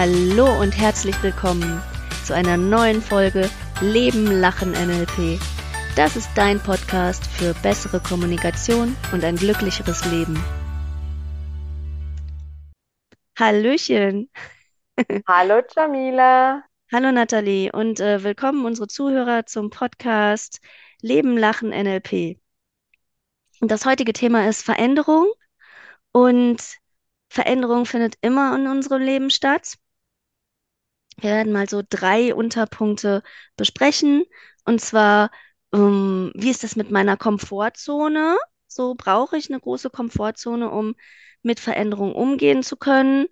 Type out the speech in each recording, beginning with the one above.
Hallo und herzlich willkommen zu einer neuen Folge Leben, Lachen, NLP. Das ist dein Podcast für bessere Kommunikation und ein glücklicheres Leben. Hallöchen. Hallo Jamila. Hallo Nathalie und äh, willkommen unsere Zuhörer zum Podcast Leben, Lachen, NLP. Und das heutige Thema ist Veränderung und Veränderung findet immer in unserem Leben statt. Wir werden mal so drei Unterpunkte besprechen. Und zwar, ähm, wie ist das mit meiner Komfortzone? So brauche ich eine große Komfortzone, um mit Veränderungen umgehen zu können.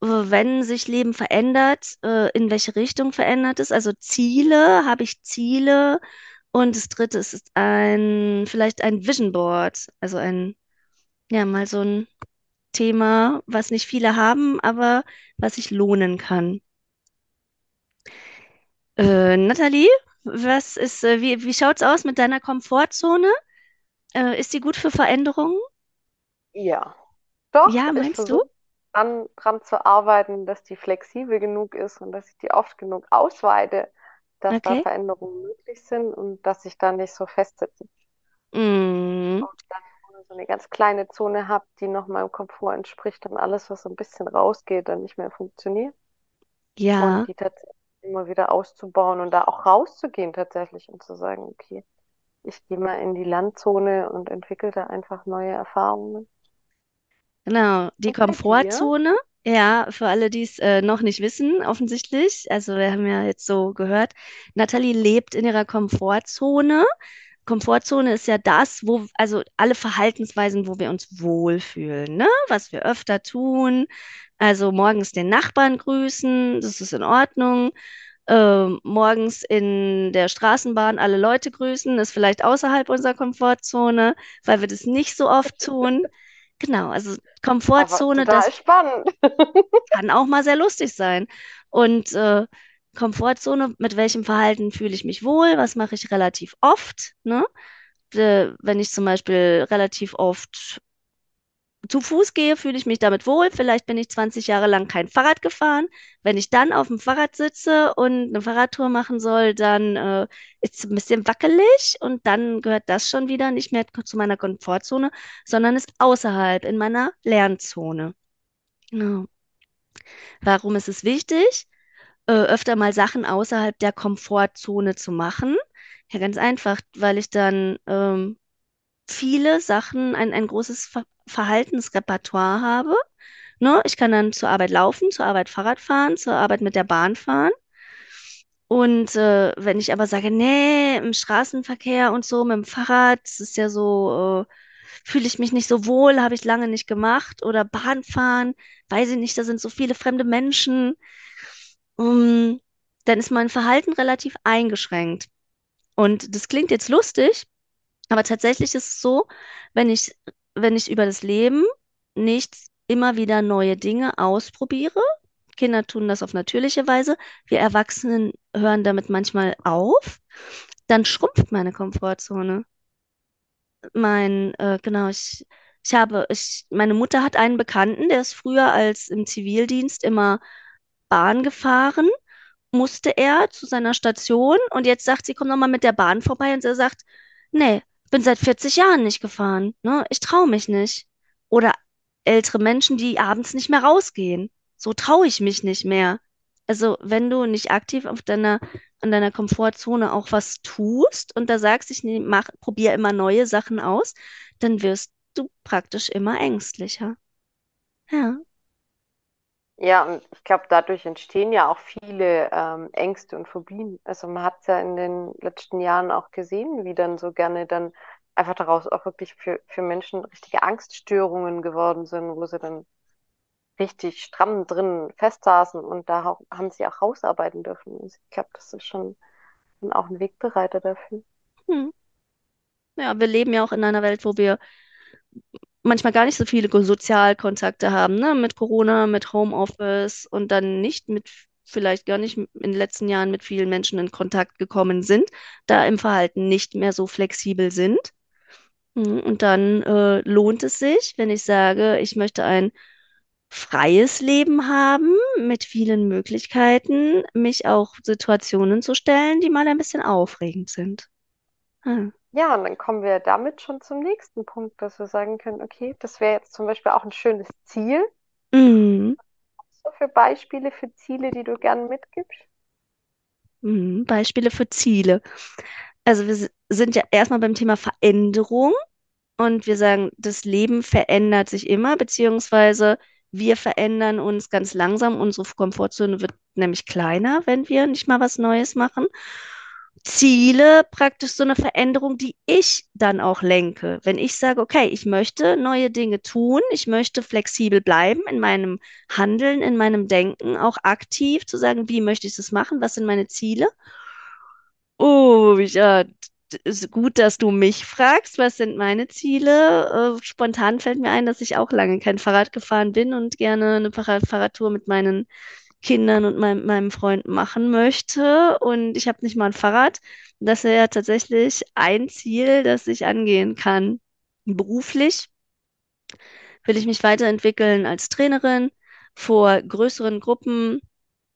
Wenn sich Leben verändert, äh, in welche Richtung verändert es? Also Ziele, habe ich Ziele? Und das dritte ist ein, vielleicht ein Vision Board, also ein, ja, mal so ein Thema, was nicht viele haben, aber was sich lohnen kann. Äh, Nathalie, was ist, äh, wie, wie schaut's aus mit deiner Komfortzone? Äh, ist sie gut für Veränderungen? Ja, doch, Ja, ich meinst du? versuche dran, dran zu arbeiten, dass die flexibel genug ist und dass ich die oft genug ausweite, dass da Okay. Veränderungen möglich sind und dass ich da nicht so festsitze. Mm, Und dann nur so eine ganz kleine Zone habe, die noch meinem Komfort entspricht und alles, was so ein bisschen rausgeht, dann nicht mehr funktioniert. Und ja, die tatsächlich immer wieder auszubauen und da auch rauszugehen tatsächlich und zu sagen, okay, ich gehe mal in die Landzone und entwickle da einfach neue Erfahrungen. genau. Die dir? Komfortzone, ja, für alle, die es äh, noch nicht wissen, offensichtlich. Also wir haben ja jetzt so gehört, Nathalie lebt in ihrer Komfortzone. Komfortzone ist ja das, wo, also alle Verhaltensweisen, wo wir uns wohlfühlen, ne? Was wir öfter tun. Also morgens den Nachbarn grüßen, das ist in Ordnung. Ähm, morgens in der Straßenbahn alle Leute grüßen, ist vielleicht außerhalb unserer Komfortzone, weil wir das nicht so oft tun. Genau, also Komfortzone, das spannend. kann auch mal sehr lustig sein. Und äh, Komfortzone, mit welchem Verhalten fühle ich mich wohl? Was mache ich relativ oft? Ne? Äh, wenn ich zum Beispiel relativ oft zu Fuß gehe, fühle ich mich damit wohl. Vielleicht bin ich 20 Jahre lang kein Fahrrad gefahren. Wenn ich dann auf dem Fahrrad sitze und eine Fahrradtour machen soll, dann äh, ist es ein bisschen wackelig und dann gehört das schon wieder nicht mehr zu meiner Komfortzone, sondern ist außerhalb in meiner Lernzone. Genau. Warum ist es wichtig, äh, öfter mal Sachen außerhalb der Komfortzone zu machen? Ja, ganz einfach, weil ich dann ähm, viele Sachen, ein, ein großes Ver Verhaltensrepertoire habe. Ne? Ich kann dann zur Arbeit laufen, zur Arbeit Fahrrad fahren, zur Arbeit mit der Bahn fahren. Und äh, wenn ich aber sage, nee, im Straßenverkehr und so, mit dem Fahrrad, das ist ja so, äh, fühle ich mich nicht so wohl, habe ich lange nicht gemacht. Oder Bahnfahren, weiß ich nicht, da sind so viele fremde Menschen. Um, dann ist mein Verhalten relativ eingeschränkt. Und das klingt jetzt lustig, aber tatsächlich ist es so, wenn ich, wenn ich über das Leben nicht immer wieder neue Dinge ausprobiere, Kinder tun das auf natürliche Weise, wir Erwachsenen hören damit manchmal auf, dann schrumpft meine Komfortzone. Mein, äh, genau, ich, ich habe, ich, meine Mutter hat einen Bekannten, der ist früher als im Zivildienst immer Bahn gefahren, musste er zu seiner Station und jetzt sagt sie, komm noch mal mit der Bahn vorbei und er sagt, nee, bin seit 40 Jahren nicht gefahren, ne? Ich traue mich nicht. Oder ältere Menschen, die abends nicht mehr rausgehen. So traue ich mich nicht mehr. Also, wenn du nicht aktiv auf deiner, an deiner Komfortzone auch was tust und da sagst, ich nehm, mach, probier immer neue Sachen aus, dann wirst du praktisch immer ängstlicher. Ja, Ja, und ich glaube, dadurch entstehen ja auch viele ähm, Ängste und Phobien. Also man hat es ja in den letzten Jahren auch gesehen, wie dann so gerne dann einfach daraus auch wirklich für, für Menschen richtige Angststörungen geworden sind, wo sie dann richtig stramm drin festsaßen und da auch, haben sie auch rausarbeiten dürfen. Also ich glaube, das ist schon, schon auch ein Wegbereiter dafür. hm. Ja, wir leben ja auch in einer Welt, wo wir manchmal gar nicht so viele Ko- Sozialkontakte haben, ne? Mit Corona, mit Homeoffice und dann nicht mit, vielleicht gar nicht in den letzten Jahren mit vielen Menschen in Kontakt gekommen sind, da im Verhalten nicht mehr so flexibel sind. Mhm, Und dann äh, lohnt es sich, wenn ich sage, ich möchte ein freies Leben haben mit vielen Möglichkeiten, mich auch Situationen zu stellen, die mal ein bisschen aufregend sind. Hm. Ja, und dann kommen wir damit schon zum nächsten Punkt, dass wir sagen können, okay, das wäre jetzt zum Beispiel auch ein schönes Ziel. Mhm. So für Beispiele für Ziele, die du gerne mitgibst? Mhm. Beispiele für Ziele. Also wir sind ja erstmal beim Thema Veränderung und wir sagen, das Leben verändert sich immer, beziehungsweise wir verändern uns ganz langsam. Unsere Komfortzone wird nämlich kleiner, wenn wir nicht mal was Neues machen. Ziele, praktisch so eine Veränderung, die ich dann auch lenke. Wenn ich sage, okay, ich möchte neue Dinge tun, ich möchte flexibel bleiben in meinem Handeln, in meinem Denken, auch aktiv zu sagen, wie möchte ich das machen, was sind meine Ziele? Oh, ja, ist gut, dass du mich fragst, was sind meine Ziele? Äh, spontan fällt mir ein, dass ich auch lange kein Fahrrad gefahren bin und gerne eine Fahrrad Fahrradtour mit meinen Kindern und meinem, meinem Freund machen möchte. Und ich habe nicht mal ein Fahrrad. Das wäre ja tatsächlich ein Ziel, das ich angehen kann. Beruflich will ich mich weiterentwickeln als Trainerin vor größeren Gruppen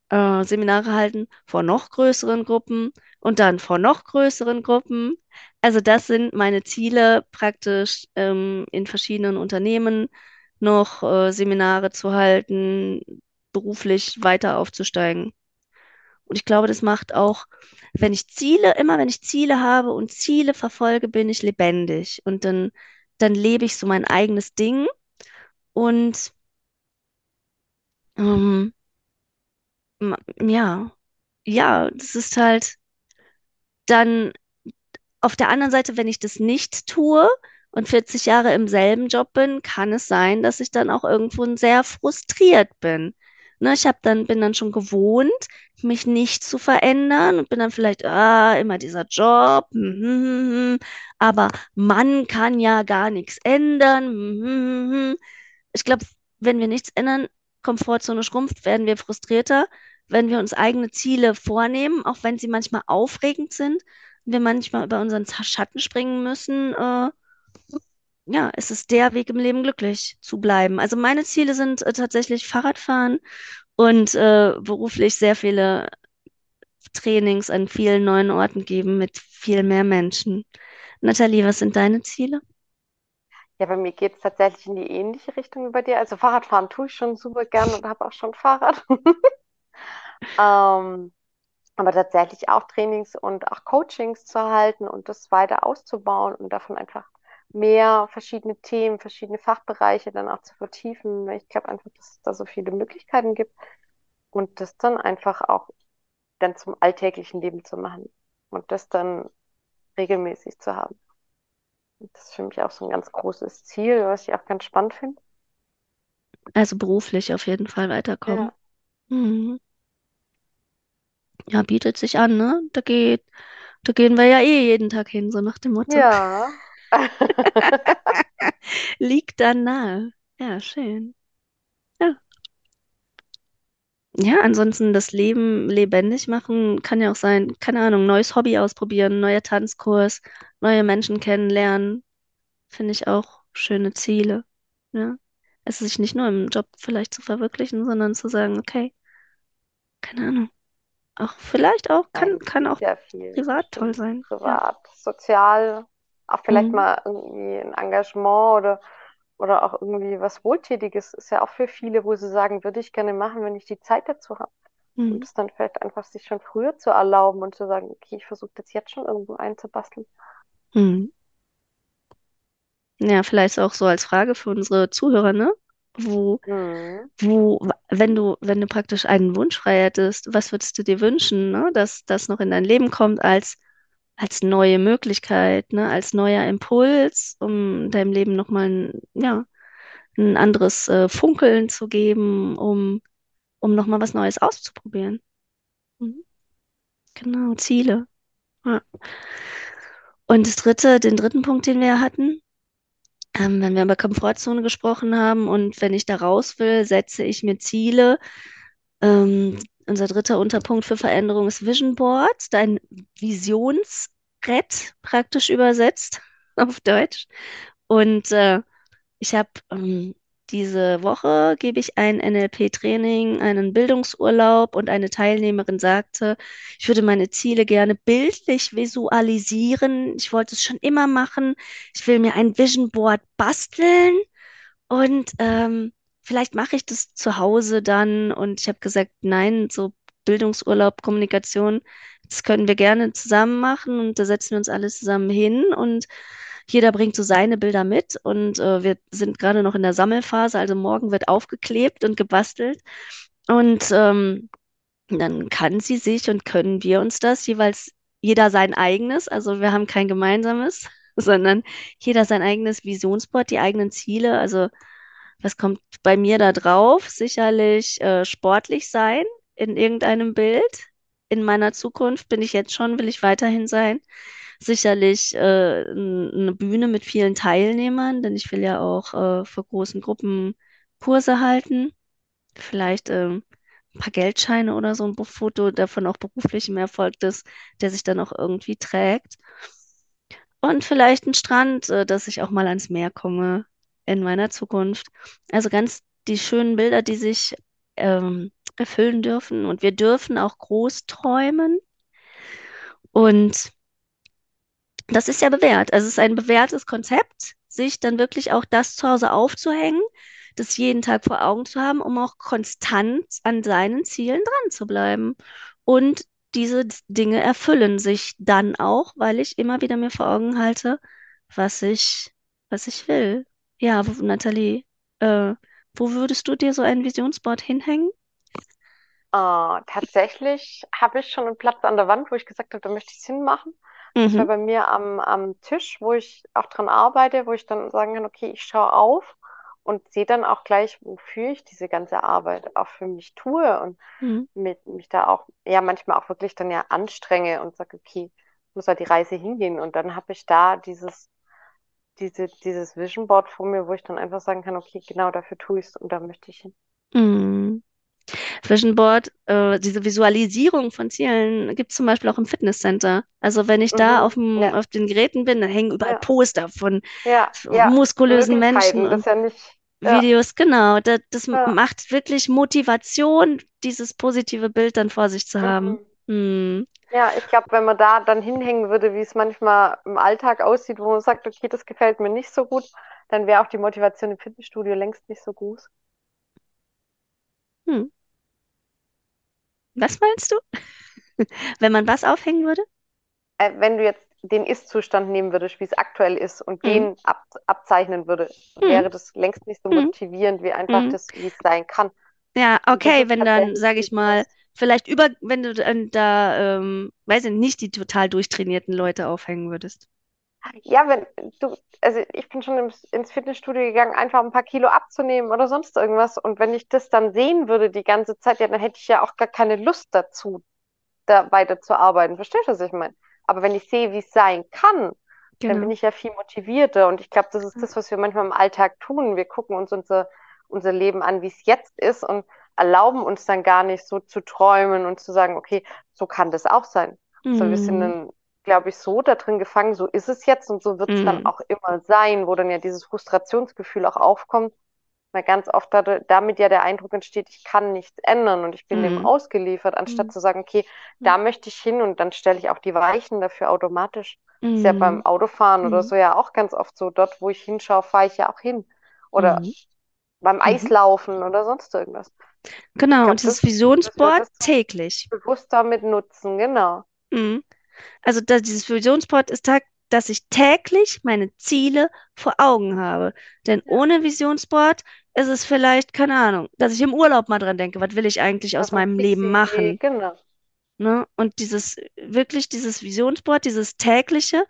äh, Seminare halten vor noch größeren Gruppen und dann vor noch größeren Gruppen. Also das sind meine Ziele, praktisch ähm, in verschiedenen Unternehmen noch äh, Seminare zu halten, beruflich weiter aufzusteigen. Und ich glaube, das macht auch, wenn ich Ziele, immer wenn ich Ziele habe und Ziele verfolge, bin ich lebendig und dann, dann lebe ich so mein eigenes Ding und ähm, ja, ja, das ist halt dann Auf der anderen Seite, wenn ich das nicht tue und 40 Jahre im selben Job bin, kann es sein, dass ich dann auch irgendwo sehr frustriert bin. Ne, ich hab dann, bin dann schon gewohnt, mich nicht zu verändern und bin dann vielleicht, ah, immer dieser Job, hm. aber man kann ja gar nichts ändern. Ich glaube, wenn wir nichts ändern, Komfortzone schrumpft, werden wir frustrierter. Wenn wir uns eigene Ziele vornehmen, auch wenn sie manchmal aufregend sind, wir manchmal über unseren Schatten springen müssen, äh, ja, es ist der Weg im Leben, glücklich zu bleiben. Also meine Ziele sind äh, tatsächlich Fahrradfahren und äh, beruflich sehr viele Trainings an vielen neuen Orten geben mit viel mehr Menschen. Nathalie, was sind deine Ziele? Ja, bei mir geht es tatsächlich in die ähnliche Richtung wie bei dir. Also Fahrradfahren tue ich schon super gern und habe auch schon Fahrrad. Ähm, aber tatsächlich auch Trainings und auch Coachings zu halten und das weiter auszubauen und davon einfach mehr verschiedene Themen, verschiedene Fachbereiche dann auch zu vertiefen. weil Ich glaube einfach, dass es da so viele Möglichkeiten gibt und das dann einfach auch dann zum alltäglichen Leben zu machen und das dann regelmäßig zu haben. Und das ist für mich auch so ein ganz großes Ziel, was ich auch ganz spannend finde. Also beruflich auf jeden Fall weiterkommen. Ja. Mhm. Ja, bietet sich an, ne? Da geht, da gehen wir ja eh jeden Tag hin, so nach dem Motto. Ja. Liegt dann nahe. Ja, schön. Ja. Ja, ansonsten das Leben lebendig machen kann ja auch sein, keine Ahnung, neues Hobby ausprobieren, neuer Tanzkurs, neue Menschen kennenlernen, finde ich auch schöne Ziele. Ja. Es sich nicht nur im Job vielleicht zu verwirklichen, sondern zu sagen, okay, keine Ahnung, auch vielleicht auch, kann, kann auch ja privat toll sein. Ja. privat, sozial, auch vielleicht Mhm. mal irgendwie ein Engagement oder, oder auch irgendwie was Wohltätiges ist ja auch für viele, wo sie sagen, würde ich gerne machen, wenn ich die Zeit dazu habe. Und Mhm. es dann vielleicht einfach sich schon früher zu erlauben und zu sagen, okay, ich versuche das jetzt schon irgendwo einzubasteln. Mhm. Ja, vielleicht auch so als Frage für unsere Zuhörer, ne? Wo, Mhm. wo, wenn du, wenn du praktisch einen Wunsch frei hättest, was würdest du dir wünschen, ne? Dass das noch in dein Leben kommt als, als neue Möglichkeit, ne? Als neuer Impuls, um deinem Leben nochmal ein, ja, ein anderes äh, Funkeln zu geben, um, um nochmal was Neues auszuprobieren. Mhm. Genau, Ziele. Ja. Und das dritte, den dritten Punkt, den wir hatten, Ähm, wenn wir über Komfortzone gesprochen haben und wenn ich da raus will, setze ich mir Ziele. Ähm, unser dritter Unterpunkt für Veränderung ist Vision Board, dein Visionsbrett praktisch übersetzt auf Deutsch. Und äh, ich habe ähm, diese Woche gebe ich ein NLP-Training, einen Bildungsurlaub und eine Teilnehmerin sagte, ich würde meine Ziele gerne bildlich visualisieren. Ich wollte es schon immer machen. Ich will mir ein Vision Board basteln und ähm, vielleicht mache ich das zu Hause dann. Und ich habe gesagt, nein, so Bildungsurlaub, Kommunikation, das können wir gerne zusammen machen und da setzen wir uns alles zusammen hin und jeder bringt so seine Bilder mit und äh, wir sind gerade noch in der Sammelphase, also morgen wird aufgeklebt und gebastelt und ähm, dann kann sie sich und können wir uns das jeweils jeder sein eigenes, also wir haben kein gemeinsames, sondern jeder sein eigenes Visionsboard, die eigenen Ziele, also was kommt bei mir da drauf? Sicherlich äh, sportlich sein in irgendeinem Bild. In meiner Zukunft bin ich jetzt schon, will ich weiterhin sein. Sicherlich äh, eine Bühne mit vielen Teilnehmern, denn ich will ja auch äh, für großen Gruppen Kurse halten. Vielleicht ähm, ein paar Geldscheine oder so ein Foto, davon auch beruflichem Erfolg ist, der sich dann auch irgendwie trägt. Und vielleicht ein Strand, äh, dass ich auch mal ans Meer komme in meiner Zukunft. Also ganz die schönen Bilder, die sich ähm, erfüllen dürfen. Und wir dürfen auch groß träumen. Und das ist ja bewährt. Also es ist ein bewährtes Konzept, sich dann wirklich auch das zu Hause aufzuhängen, das jeden Tag vor Augen zu haben, um auch konstant an seinen Zielen dran zu bleiben. Und diese Dinge erfüllen sich dann auch, weil ich immer wieder mir vor Augen halte, was ich, was ich will. Ja, Nathalie, äh, wo würdest du dir so ein Visionsboard hinhängen? Äh, tatsächlich habe ich schon einen Platz an der Wand, wo ich gesagt habe, da möchte ich es hinmachen. Das wäre Mhm, bei mir am, am Tisch, wo ich auch dran arbeite, wo ich dann sagen kann, okay, ich schaue auf und sehe dann auch gleich, wofür ich diese ganze Arbeit auch für mich tue und mhm, mit, mich da auch, ja, manchmal auch wirklich dann ja anstrenge und sage, okay, muss halt die Reise hingehen. Und dann habe ich da dieses, diese, dieses Vision Board vor mir, wo ich dann einfach sagen kann, okay, genau dafür tue ich es und da möchte ich hin. mhm. Vision Board, äh, diese Visualisierung von Zielen gibt es zum Beispiel auch im Fitnesscenter. Also wenn ich da auf Mhm. dem, Ja, auf den Geräten bin, dann hängen überall ja, Poster von ja, muskulösen Menschen das ist ja nicht, Videos. Genau, das, das macht wirklich Motivation, dieses positive Bild dann vor sich zu haben. Mhm. Hm. Ja, ich glaube, wenn man da dann hinhängen würde, wie es manchmal im Alltag aussieht, wo man sagt, okay, das gefällt mir nicht so gut, dann wäre auch die Motivation im Fitnessstudio längst nicht so groß. Hm. Was meinst du? Wenn man was aufhängen würde? Äh, wenn du jetzt den Ist-Zustand nehmen würdest, wie es aktuell ist, und Hm. den ab, abzeichnen würde, Hm. wäre das längst nicht so Hm. motivierend, wie einfach Hm. das, wie es sein kann. Ja, okay, ist wenn dann, sage ich mal, dieses, vielleicht über, wenn du dann da, ähm, weiß ich nicht, die total durchtrainierten Leute aufhängen würdest. ja, wenn du, also ich bin schon ins, Fitnessstudio gegangen, einfach ein paar Kilo abzunehmen oder sonst irgendwas. Und wenn ich das dann sehen würde die ganze Zeit, ja, dann hätte ich ja auch gar keine Lust dazu, da weiterzuarbeiten. Verstehst du, was ich meine? Aber wenn ich sehe, wie es sein kann, dann bin Genau. ich ja viel motivierter. Und ich glaube, das ist das, was wir manchmal im Alltag tun. Wir gucken uns unser, unser Leben an, wie es jetzt ist und erlauben uns dann gar nicht so zu träumen und zu sagen, okay, so kann das auch sein. Sondern wir sind Hm. dann, glaube ich, so da drin gefangen, so ist es jetzt und so wird es dann Hm. auch immer sein, wo dann ja dieses Frustrationsgefühl auch aufkommt, weil ganz oft damit ja der Eindruck entsteht, ich kann nichts ändern und ich bin dem Hm. ausgeliefert, anstatt Hm. zu sagen, okay, da möchte ich hin und dann stelle ich auch die Weichen dafür automatisch. Das ist ja beim Hm. Autofahren oder Hm. so ja auch ganz oft so. Dort, wo ich hinschaue, fahre ich ja auch hin. Oder Hm. beim Mhm. Eislaufen oder sonst irgendwas. Genau, und glaube, dieses das, Visionsboard das täglich. bewusst damit nutzen, genau. Mhm. Also da, dieses Visionsboard ist tag, dass ich täglich meine Ziele vor Augen habe. Denn ohne Visionsboard ist es vielleicht, keine Ahnung, dass ich im Urlaub mal dran denke, was will ich eigentlich aus eine meinem Leben machen? genau. Ne? Und dieses, wirklich dieses Visionsboard, dieses tägliche,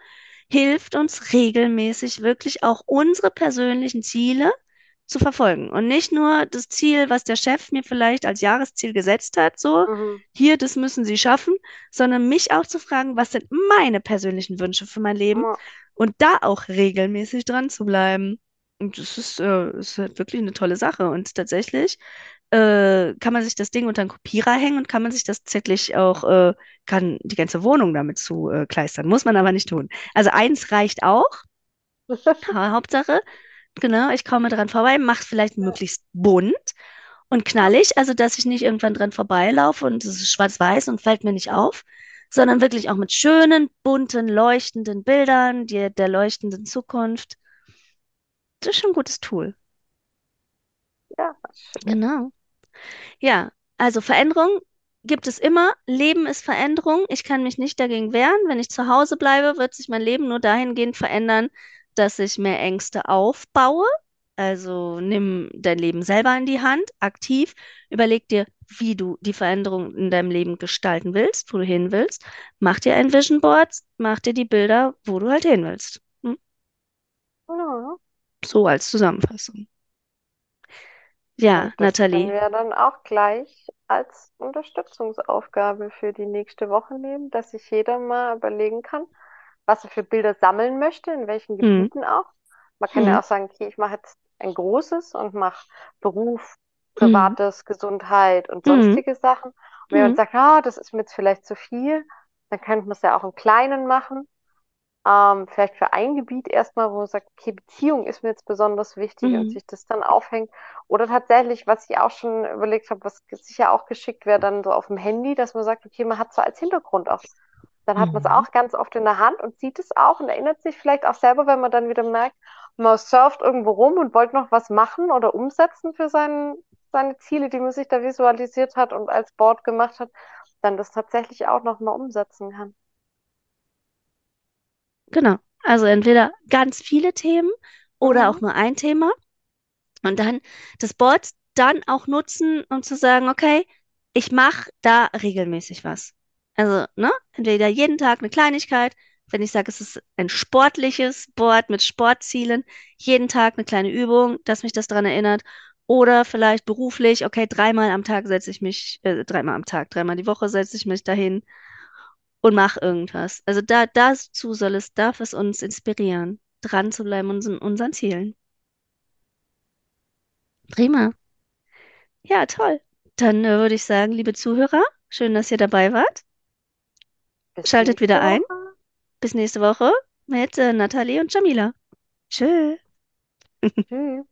hilft uns regelmäßig wirklich auch unsere persönlichen Ziele zu verfolgen. Und nicht nur das Ziel, was der Chef mir vielleicht als Jahresziel gesetzt hat, so, Mhm. hier, das müssen Sie schaffen, sondern mich auch zu fragen, was sind meine persönlichen Wünsche für mein Leben Ja. und da auch regelmäßig dran zu bleiben. Und das ist, äh, ist halt wirklich eine tolle Sache. Und tatsächlich äh, kann man sich das Ding unter einen Kopierer hängen und kann man sich das tatsächlich auch, äh, kann die ganze Wohnung damit zu äh, kleistern. Muss man aber nicht tun. Also eins reicht auch. Ha- Hauptsache, genau, ich komme dran vorbei, mache es vielleicht möglichst bunt und knallig, also dass ich nicht irgendwann dran vorbeilaufe und es ist schwarz-weiß und fällt mir nicht auf, sondern wirklich auch mit schönen, bunten, leuchtenden Bildern, die, der leuchtenden Zukunft. Das ist schon ein gutes Tool. Ja. Genau. Ja, also Veränderung gibt es immer. Leben ist Veränderung. Ich kann mich nicht dagegen wehren. Wenn ich zu Hause bleibe, wird sich mein Leben nur dahingehend verändern, dass ich mehr Ängste aufbaue. Also nimm dein Leben selber in die Hand, aktiv. Überleg dir, wie du die Veränderung in deinem Leben gestalten willst, wo du hin willst. Mach dir ein Vision Board, mach dir die Bilder, wo du halt hin willst. Hm? Ja. So als Zusammenfassung. Ja, das können Nathalie. wir dann auch gleich als Unterstützungsaufgabe für die nächste Woche nehmen, dass sich jeder mal überlegen kann, was er für Bilder sammeln möchte, in welchen Hm, Gebieten auch. Man kann hm, ja auch sagen, okay, ich mache jetzt ein großes und mache Beruf, hm, Privates, Gesundheit und hm, sonstige Sachen. Und wenn man sagt, ah, das ist mir jetzt vielleicht zu viel, dann könnte man es ja auch im Kleinen machen. Ähm, vielleicht für ein Gebiet erstmal, wo man sagt, okay, Beziehung ist mir jetzt besonders wichtig und hm, sich das dann aufhängt. Oder tatsächlich, was ich auch schon überlegt habe, was sicher auch geschickt wäre, dann so auf dem Handy, dass man sagt, okay, man hat so als Hintergrund auch. Dann hat man es auch ganz oft in der Hand und sieht es auch und erinnert sich vielleicht auch selber, wenn man dann wieder merkt, man surft irgendwo rum und wollte noch was machen oder umsetzen für seinen, seine Ziele, die man sich da visualisiert hat und als Board gemacht hat, dann das tatsächlich auch nochmal umsetzen kann. Genau. Also entweder ganz viele Themen oder auch Mhm. nur ein Thema und dann das Board dann auch nutzen, um zu sagen, okay, ich mache da regelmäßig was. Also, ne, entweder jeden Tag eine Kleinigkeit, wenn ich sage, es ist ein sportliches Board mit Sportzielen, jeden Tag eine kleine Übung, dass mich das daran erinnert. Oder vielleicht beruflich, okay, dreimal am Tag setze ich mich, äh, dreimal am Tag, dreimal die Woche setze ich mich dahin und mach irgendwas. Also da, dazu soll es, darf es uns inspirieren, dran zu bleiben unseren, unseren Zielen. Prima. Ja, toll. Dann äh, würde ich sagen, liebe Zuhörer, schön, dass ihr dabei wart. Bis Schaltet wieder ein. Woche. Bis nächste Woche mit äh, Nathalie und Jamila. Tschö. Tschüss.